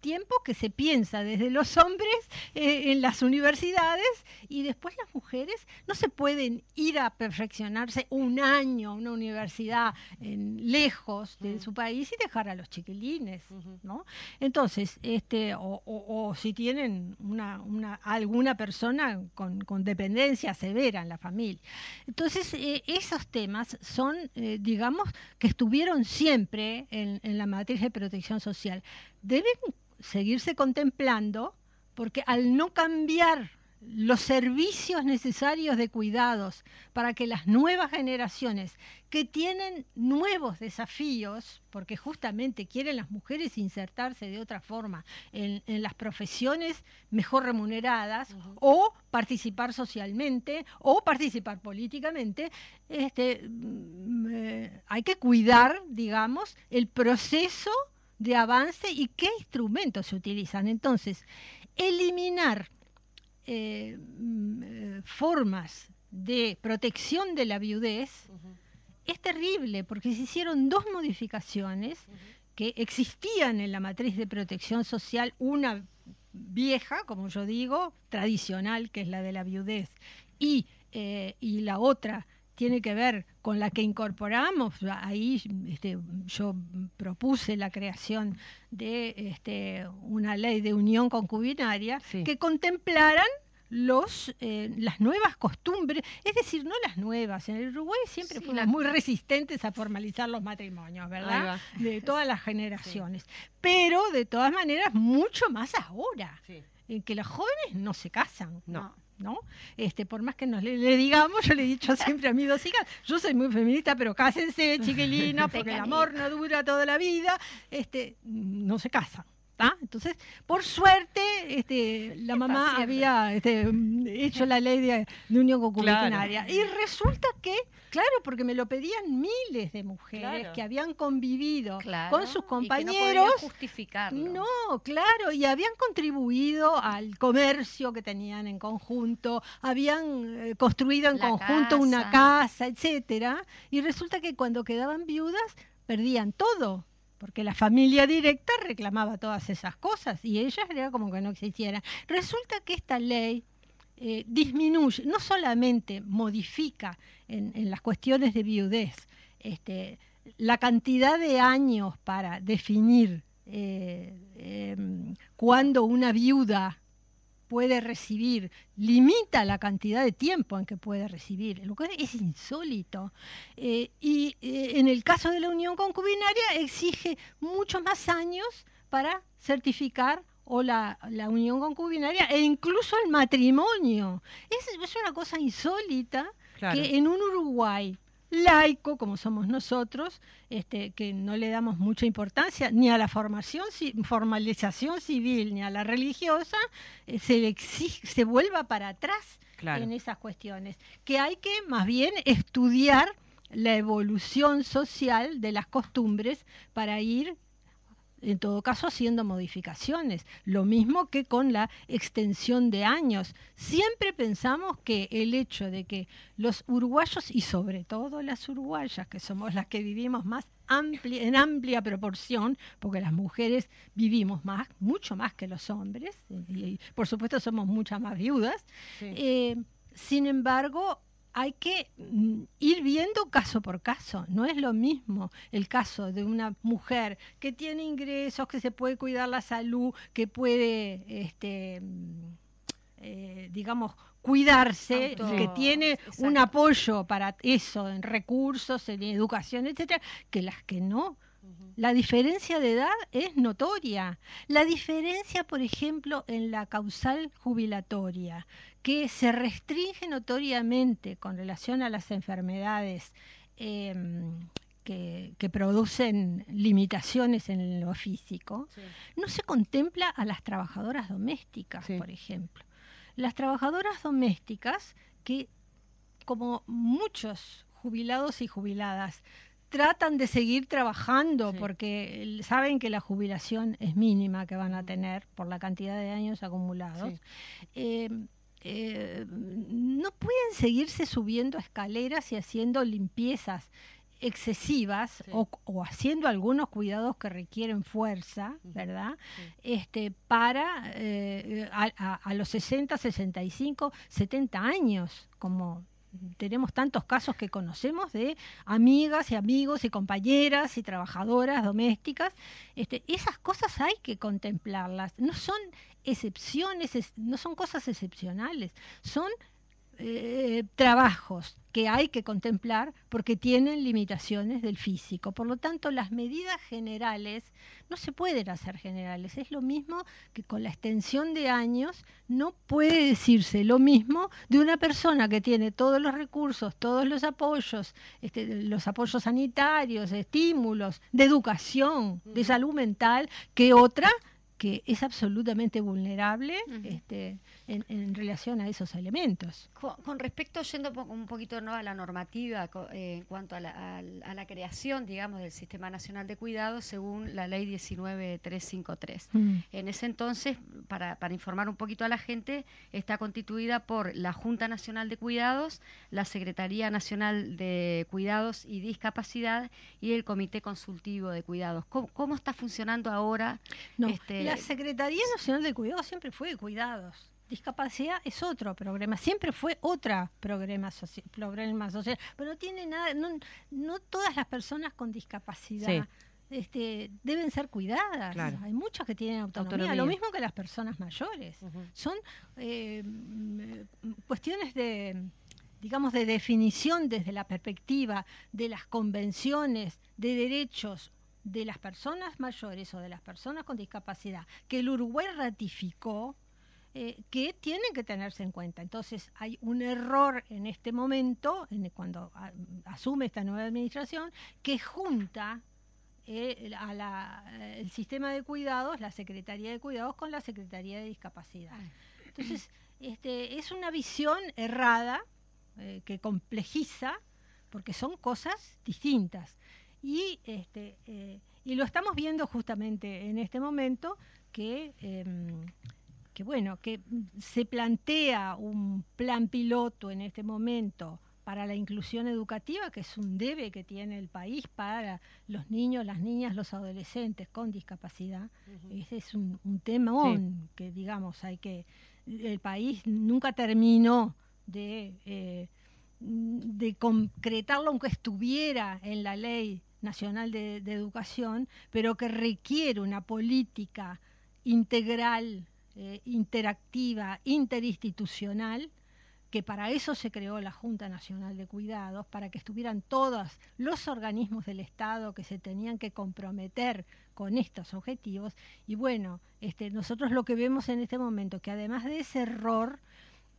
Tiempo, que se piensa desde los hombres eh, en las universidades y después las mujeres no se pueden ir a perfeccionarse un año a una universidad en, lejos de mm. su país y dejar a los chiquilines, ¿no? Entonces, este, o, o si tienen una, una, alguna persona con, dependencia severa en la familia. Entonces, eh, esos temas son, eh, digamos, que estuvieron siempre en, en la matriz de protección social. Deben seguirse contemplando porque al no cambiar los servicios necesarios de cuidados para que las nuevas generaciones que tienen nuevos desafíos, porque justamente quieren las mujeres insertarse de otra forma en, las profesiones mejor remuneradas o participar socialmente o participar políticamente, este, mm, eh, hay que cuidar, digamos, el proceso de avance y qué instrumentos se utilizan. Entonces, eliminar eh, mm, eh, formas de protección de la viudez es terrible porque se hicieron dos modificaciones que existían en la matriz de protección social, una vieja, como yo digo, tradicional, que es la de la viudez, y, eh, y la otra tiene que ver con la que incorporamos, ahí este, yo propuse la creación de este, una ley de unión concubinaria que contemplaran los, eh, las nuevas costumbres, es decir, no las nuevas. En el Uruguay siempre fuimos muy resistentes a formalizar los matrimonios, ¿verdad? De todas las generaciones. Pero de todas maneras, mucho más ahora, en que los jóvenes no se casan. no. ¿No? Este, por más que nos le, digamos, yo le he dicho siempre a mis dos hijas, yo soy muy feminista, pero cásense, chiquilinas, porque el amor no dura toda la vida, este, no se casan. Entonces, por suerte, este, la mamá había este, hecho la ley de, unión concubinaria. Y resulta que, claro, porque me lo pedían miles de mujeres que habían convivido con sus compañeros. no, no, claro, y habían contribuido al comercio que tenían en conjunto, habían eh, construido en conjunto una casa, etcétera. Y resulta que cuando quedaban viudas, perdían todo porque la familia directa reclamaba todas esas cosas y ellas era como que no existieran. Resulta que esta ley eh, disminuye, no solamente modifica en, las cuestiones de viudez este, la cantidad de años para definir eh, em, cuándo una viuda puede recibir, limita la cantidad de tiempo en que puede recibir, lo que es insólito. Eh, y eh, en el caso de la unión concubinaria exige muchos más años para certificar o la, la unión concubinaria e incluso el matrimonio. Es, es una cosa insólita Claro. que en un Uruguay laico como somos nosotros, este, que no le damos mucha importancia ni a la formación, ci- formalización civil ni a la religiosa, eh, se exige, se vuelva para atrás Claro. en esas cuestiones. Que hay que más bien estudiar la evolución social de las costumbres para ir en todo caso haciendo modificaciones, lo mismo que con la extensión de años. Siempre pensamos que el hecho de que los uruguayos y sobre todo las uruguayas, que somos las que vivimos más ampli- en amplia proporción, porque las mujeres vivimos más, mucho más que los hombres, y, y por supuesto somos muchas más viudas, eh, sin embargo, hay que mm, ir viendo caso por caso. No es lo mismo el caso de una mujer que tiene ingresos, que se puede cuidar la salud, que puede, este, mm, eh, digamos, cuidarse, Auto- que tiene un apoyo para eso, en recursos, en educación, etcétera, que las que no. La diferencia de edad es notoria. La diferencia, por ejemplo, en la causal jubilatoria, que se restringe notoriamente con relación a las enfermedades em, que, que producen limitaciones en lo físico, no se contempla a las trabajadoras domésticas, por ejemplo. Las trabajadoras domésticas que, como muchos jubilados y jubiladas, tratan de seguir trabajando porque saben que la jubilación es mínima que van a tener por la cantidad de años acumulados. Eh, eh, no pueden seguirse subiendo escaleras y haciendo limpiezas excesivas o, o haciendo algunos cuidados que requieren fuerza, ¿verdad? Este, para eh, a, a- a los 60, 65, 70 años, como tenemos tantos casos que conocemos de amigas y amigos y compañeras y trabajadoras domésticas. Este, esas cosas hay que contemplarlas. No son excepciones, es- no son cosas excepcionales, son eh, trabajos que hay que contemplar porque tienen limitaciones del físico. Por lo tanto, las medidas generales no se pueden hacer generales. Es lo mismo que con la extensión de años no puede decirse lo mismo de una persona que tiene todos los recursos, todos los apoyos, este, los apoyos sanitarios, estímulos, de educación, de salud mental, que otra que es absolutamente vulnerable este, en, en relación a esos elementos. Con, con respecto, yendo un poquito ¿no? a la normativa eh, en cuanto a la, al- a la creación, digamos, del Sistema Nacional de Cuidados, según la Ley 19353. Mm. En ese entonces, para, para informar un poquito a la gente, está constituida por la Junta Nacional de Cuidados, la Secretaría Nacional de Cuidados y Discapacidad y el Comité Consultivo de Cuidados. ¿Cómo, cómo está funcionando ahora? No, este, la Secretaría Nacional de Cuidados siempre fue de cuidados. Discapacidad es otro programa, siempre fue otra problema social, pero no tiene nada, no, no todas las personas con discapacidad Sí. este, deben ser cuidadas. Claro. Hay muchos que tienen autonomía, Autonomía. lo mismo que las personas mayores. Son eh, cuestiones de digamos, de definición desde la perspectiva de las convenciones de derechos de las personas mayores o de las personas con discapacidad que el Uruguay ratificó, eh, que tienen que tenerse en cuenta. Entonces, hay un error en este momento, en, cuando a- asume esta nueva administración, que junta eh, a la- el sistema de cuidados, la Secretaría de Cuidados, con la Secretaría de Discapacidad. Entonces, este, es una visión errada eh, que complejiza, porque son cosas distintas. Y, este, eh, y lo estamos viendo justamente en este momento que, em, que, bueno, que se plantea un plan piloto en este momento para la inclusión educativa, que es un debe que tiene el país para los niños, las niñas, los adolescentes con discapacidad. Ese es un, un temón que, digamos, hay que... El país nunca terminó de, eh, de concretarlo, aunque estuviera en la ley nacional de, de educación, pero que requiere una política integral, eh, interactiva, interinstitucional, que para eso se creó la Junta Nacional de Cuidados, para que estuvieran todos los organismos del Estado que se tenían que comprometer con estos objetivos. Y bueno, este, nosotros lo que vemos en este momento, que además de ese error,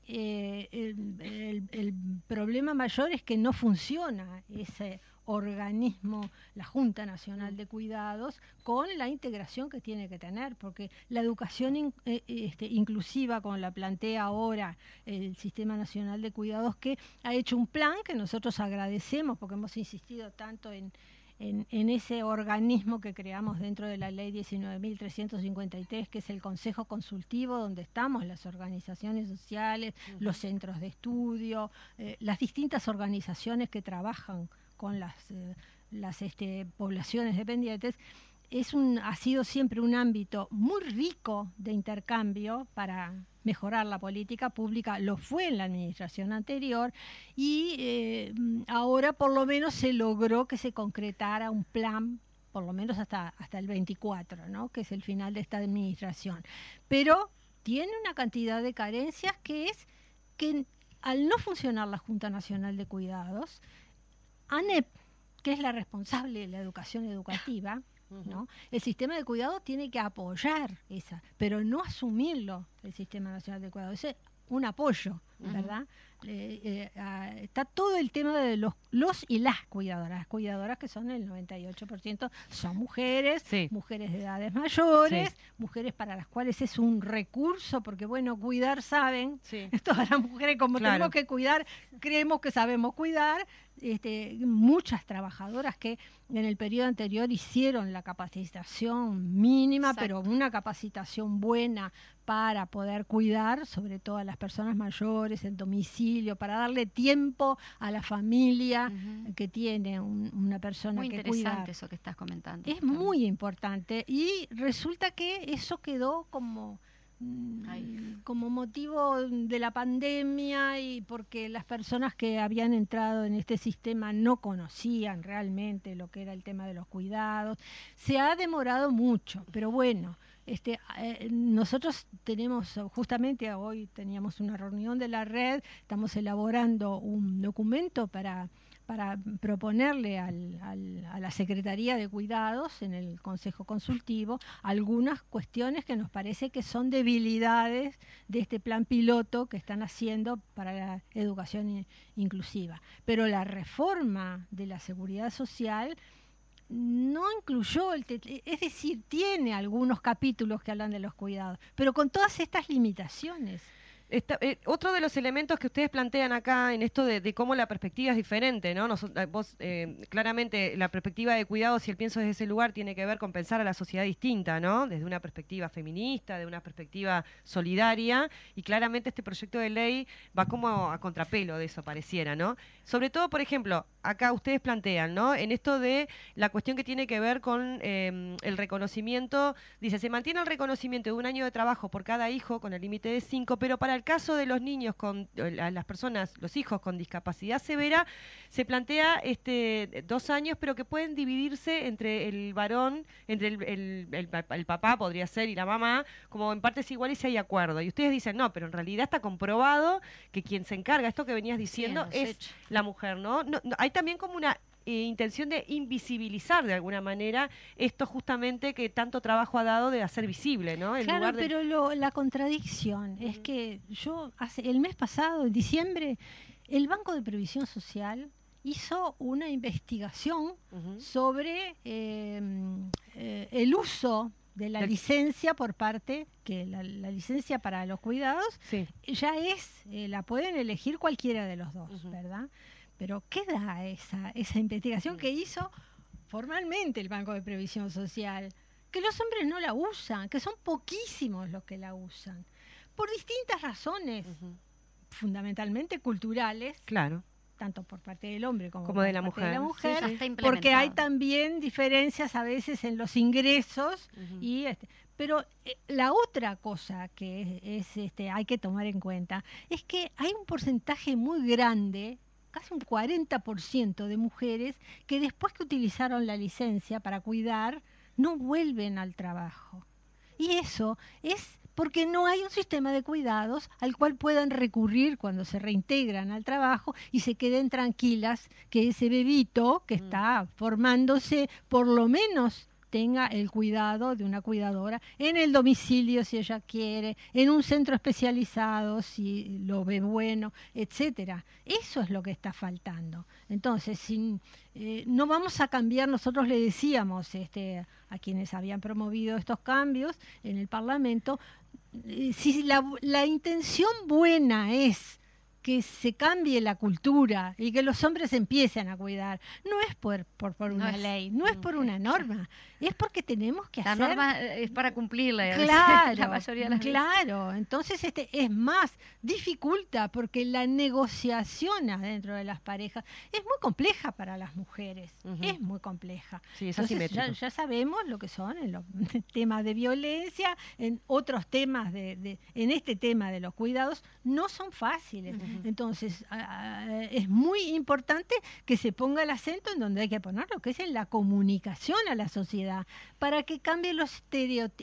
eh, el, el, problema mayor es que no funciona ese organismo, la Junta Nacional de Cuidados, con la integración que tiene que tener, porque la educación eh, este, inclusiva, como la plantea ahora el Sistema Nacional de Cuidados, que ha hecho un plan que nosotros agradecemos, porque hemos insistido tanto en, en, ese organismo que creamos dentro de la ley 19.353, que es el Consejo Consultivo, donde estamos las organizaciones sociales, los centros de estudio, eh, las distintas organizaciones que trabajan con las, eh, las este, poblaciones dependientes, es un, ha sido siempre un ámbito muy rico de intercambio para mejorar la política pública, lo fue en la administración anterior y eh, ahora por lo menos se logró que se concretara un plan por lo menos hasta, hasta el 24, ¿no? que es el final de esta administración. Pero tiene una cantidad de carencias que es que al no funcionar la Junta Nacional de Cuidados, ANEP, que es la responsable de la educación educativa, ¿no? El sistema de cuidado tiene que apoyar esa, pero no asumirlo el Sistema Nacional de Cuidado. Ese un apoyo, ¿verdad? Eh, está todo el tema de los, los y las cuidadoras. Las cuidadoras que son el 98% son mujeres, mujeres de edades mayores, mujeres para las cuales es un recurso, porque bueno, cuidar saben, todas las mujeres como tenemos que cuidar, creemos que sabemos cuidar, este, muchas trabajadoras que en el periodo anterior hicieron la capacitación mínima, pero una capacitación buena para poder cuidar, sobre todo a las personas mayores en domicilio, para darle tiempo a la familia que tiene una persona muy que interesante eso que estás comentando. Es muy importante y resulta que eso quedó como Como motivo de la pandemia y porque las personas que habían entrado en este sistema no conocían realmente lo que era el tema de los cuidados. Se ha demorado mucho, pero bueno, este, eh, nosotros tenemos, justamente hoy teníamos una reunión de la red, estamos elaborando un documento para para proponerle a la Secretaría de Cuidados en el Consejo Consultivo algunas cuestiones que nos parece que son debilidades de este plan piloto que están haciendo para la educación inclusiva. Pero la reforma de la seguridad social no incluyó, el es decir, tiene algunos capítulos que hablan de los cuidados, pero con todas estas limitaciones. Eh, otro de los elementos que ustedes plantean acá en esto de, cómo la perspectiva es diferente, ¿no? Eh, vos, eh, claramente, la perspectiva de cuidado, si el pienso desde ese lugar, tiene que ver con pensar a la sociedad distinta, ¿no? Desde una perspectiva feminista, de una perspectiva solidaria, y claramente este proyecto de ley va como a contrapelo de eso, pareciera, ¿no? Sobre todo, por ejemplo, acá ustedes plantean, ¿no? En esto de la cuestión que tiene que ver con em, el reconocimiento, dice, se mantiene el reconocimiento de un año de trabajo por cada hijo con el límite de cinco, pero para el caso de los niños con las personas, los hijos con discapacidad severa, se plantea este dos años, pero que pueden dividirse entre el varón, entre el, el, papá podría ser y la mamá, como en partes iguales si hay acuerdo. Y ustedes dicen, no, pero en realidad está comprobado que quien se encarga, esto que venías diciendo, es la mujer, ¿no? no, hay también como una eh, intención de invisibilizar de alguna manera esto justamente que tanto trabajo ha dado de hacer visible, ¿no? claro, pero la contradicción es que yo hace el mes pasado, en diciembre, el Banco de Previsión Social hizo una investigación sobre em, eh, el uso de la licencia por parte, que la, licencia para los cuidados ya es, eh, la pueden elegir cualquiera de los dos, ¿verdad? Pero queda esa, esa investigación que hizo formalmente el Banco de Previsión Social, que los hombres no la usan, que son poquísimos los que la usan, por distintas razones, fundamentalmente culturales. Claro. tanto por parte del hombre como, de, la mujer, mujer porque hay también diferencias a veces en los ingresos y este, pero eh, la otra cosa que es, este hay que tomar en cuenta es que hay un porcentaje muy grande casi un 40% de mujeres que después que utilizaron la licencia para cuidar, no vuelven al trabajo. Y eso es porque no hay un sistema de cuidados al cual puedan recurrir cuando se reintegran al trabajo y se queden tranquilas que ese bebito que está formándose por lo menos tenga el cuidado de una cuidadora en el domicilio si ella quiere, en un centro especializado si lo ve bueno, etcétera. Eso es lo que está faltando. Entonces, sin, eh, no vamos a cambiar, nosotros le decíamos este, a quienes habían promovido estos cambios en el Parlamento, eh, si la, la intención buena es que se cambie la cultura y que los hombres empiecen a cuidar. No es por, por, por una ley, no es por una norma, es porque tenemos que la hacer... La norma es para cumplirla. Claro, la mayoría de las claro. Veces. Entonces este es más, dificulta porque la negociación adentro de las parejas es muy compleja para las mujeres, uh -huh. es muy compleja. Sí, es Entonces, ya, ya, sabemos lo que son en los temas de violencia, en otros temas, de, de, en este tema de los cuidados, no son fáciles. Uh -huh. Entonces, es muy importante que se ponga el acento en donde hay que ponerlo, que es en la comunicación a la sociedad, para que cambie los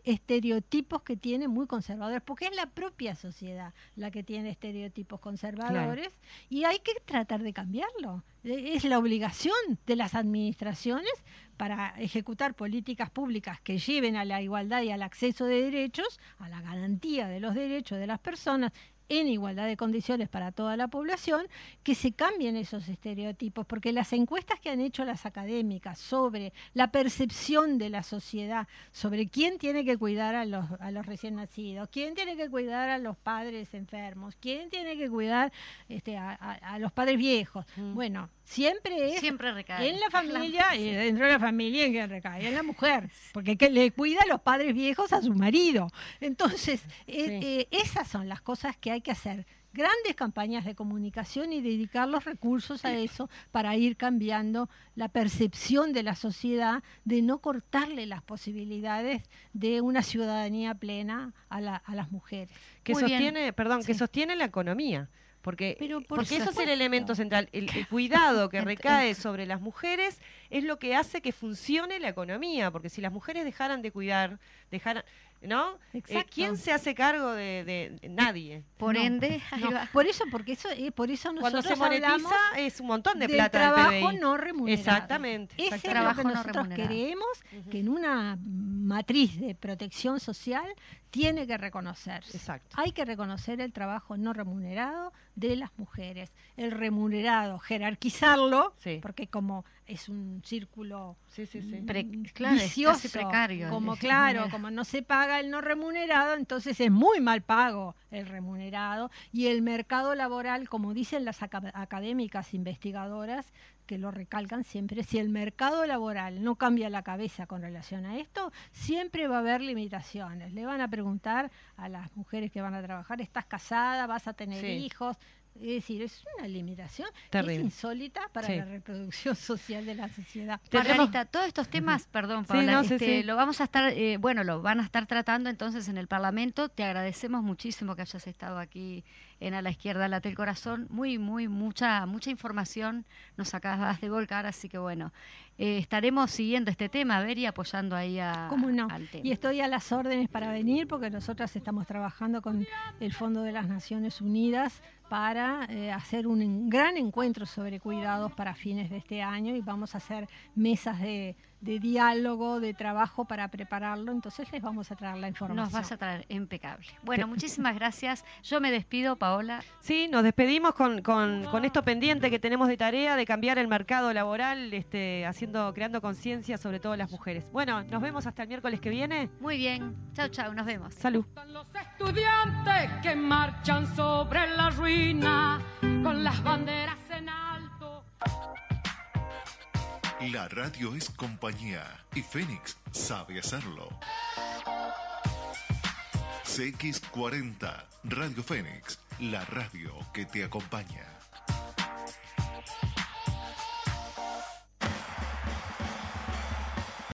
estereotipos que tiene muy conservadores, porque es la propia sociedad la que tiene estereotipos conservadores claro. y hay que tratar de cambiarlo. Es la obligación de las administraciones para ejecutar políticas públicas que lleven a la igualdad y al acceso de derechos, a la garantía de los derechos de las personas en igualdad de condiciones para toda la población, que se cambien esos estereotipos, porque las encuestas que han hecho las académicas sobre la percepción de la sociedad, sobre quién tiene que cuidar a los, a los recién nacidos, quién tiene que cuidar a los padres enfermos, quién tiene que cuidar este, a, a, a los padres viejos, mm. bueno, siempre es siempre recae. en la familia y dentro de la familia en que recae en la mujer porque que le cuida a los padres viejos a su marido entonces sí. eh, eh, esas son las cosas que hay que hacer grandes campañas de comunicación y dedicar los recursos a eso para ir cambiando la percepción de la sociedad de no cortarle las posibilidades de una ciudadanía plena a, la, a las mujeres. Que Muy sostiene, bien. perdón, sí. que sostiene la economía. Porque, Pero por porque eso es el elemento central. El, el cuidado que recae sobre las mujeres es lo que hace que funcione la economía. Porque si las mujeres dejaran de cuidar, dejaran, ¿no? Eh, ¿Quién se hace cargo de, de nadie? Por no, ende, no. por eso, porque eso, eh, por eso nosotros cuando se monetiza es un montón de del plata trabajo del no remunerado. Exactamente. Ese es Trabajo lo que no nosotros queremos, uh -huh. que en una matriz de protección social tiene que reconocerse. Exacto. Hay que reconocer el trabajo no remunerado de las mujeres. El remunerado, jerarquizarlo, sí. porque como es un círculo sí, sí, sí. Pre claro, vicioso, precario. como claro, como no se paga el no remunerado, entonces es muy mal pago el remunerado y el mercado laboral, como dicen las académicas investigadoras, que lo recalcan siempre, si el mercado laboral no cambia la cabeza con relación a esto, siempre va a haber limitaciones. Le van a preguntar a las mujeres que van a trabajar, ¿estás casada? ¿Vas a tener Sí. hijos? Es decir, es una limitación que es Terrible. insólita para Sí. la reproducción social de la sociedad. Margarita, todos estos temas, perdón, Sí, Paula, no, sí, este, sí. lo vamos a estar, eh, bueno, lo van a estar tratando entonces en el Parlamento. Te agradecemos muchísimo que hayas estado aquí en A la Izquierda Late el Corazón. Muy, muy, mucha, mucha información nos acabas de volcar, así que bueno, eh, estaremos siguiendo este tema, a ver, y apoyando ahí a, ¿Cómo no? al tema. Y estoy a las órdenes para venir porque nosotras estamos trabajando con el Fondo de las Naciones Unidas para eh, hacer un gran encuentro sobre cuidados para fines de este año y vamos a hacer mesas de, de diálogo, de trabajo para prepararlo. Entonces les vamos a traer la información. Nos vas a traer impecable. Bueno, muchísimas gracias. Yo me despido, Paola. Sí, nos despedimos con, con, con esto pendiente que tenemos de tarea de cambiar el mercado laboral, este, haciendo, creando conciencia sobre todo las mujeres. Bueno, nos vemos hasta el miércoles que viene. Muy bien. Chao, chao. Nos vemos. Salud. Los estudiantes que marchan sobre la ruina con las banderas en alto. La radio es compañía y Fénix sabe hacerlo. CX40, Radio Fénix, la radio que te acompaña.